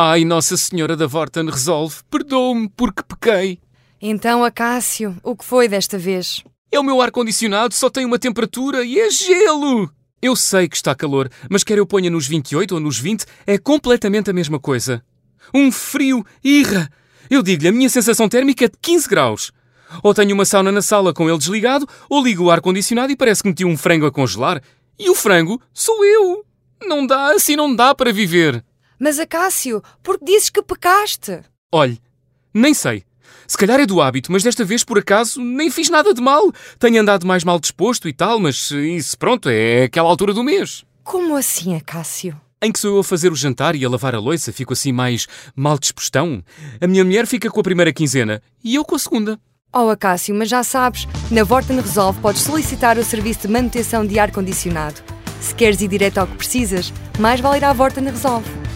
Ai, Nossa Senhora da Vorten resolve, perdoa-me porque pequei. Então, Acácio, o que foi desta vez? É o meu ar-condicionado, só tem uma temperatura e é gelo! Eu sei que está calor, mas quer eu ponha nos 28 ou nos 20, é completamente a mesma coisa. Um frio irra! Eu digo-lhe, a minha sensação térmica é de 15 graus. Ou tenho uma sauna na sala com ele desligado, ou ligo o ar-condicionado e parece que meti um frango a congelar. E o frango sou eu! Não dá, assim não dá para viver. Mas, Acácio, por que dizes que pecaste? Olhe, nem sei. Se calhar é do hábito, mas desta vez, por acaso, nem fiz nada de mal. Tenho andado mais mal disposto e tal, mas isso, pronto, é aquela altura do mês. Como assim, Acácio? Em que sou eu a fazer o jantar e a lavar a louça, fico assim mais mal dispostão. A minha mulher fica com a primeira quinzena e eu com a segunda. Oh, Acácio, mas já sabes, na Vorten Resolve podes solicitar o serviço de manutenção de ar-condicionado. Se queres ir direto ao que precisas, mais vale ir à Vorten Resolve.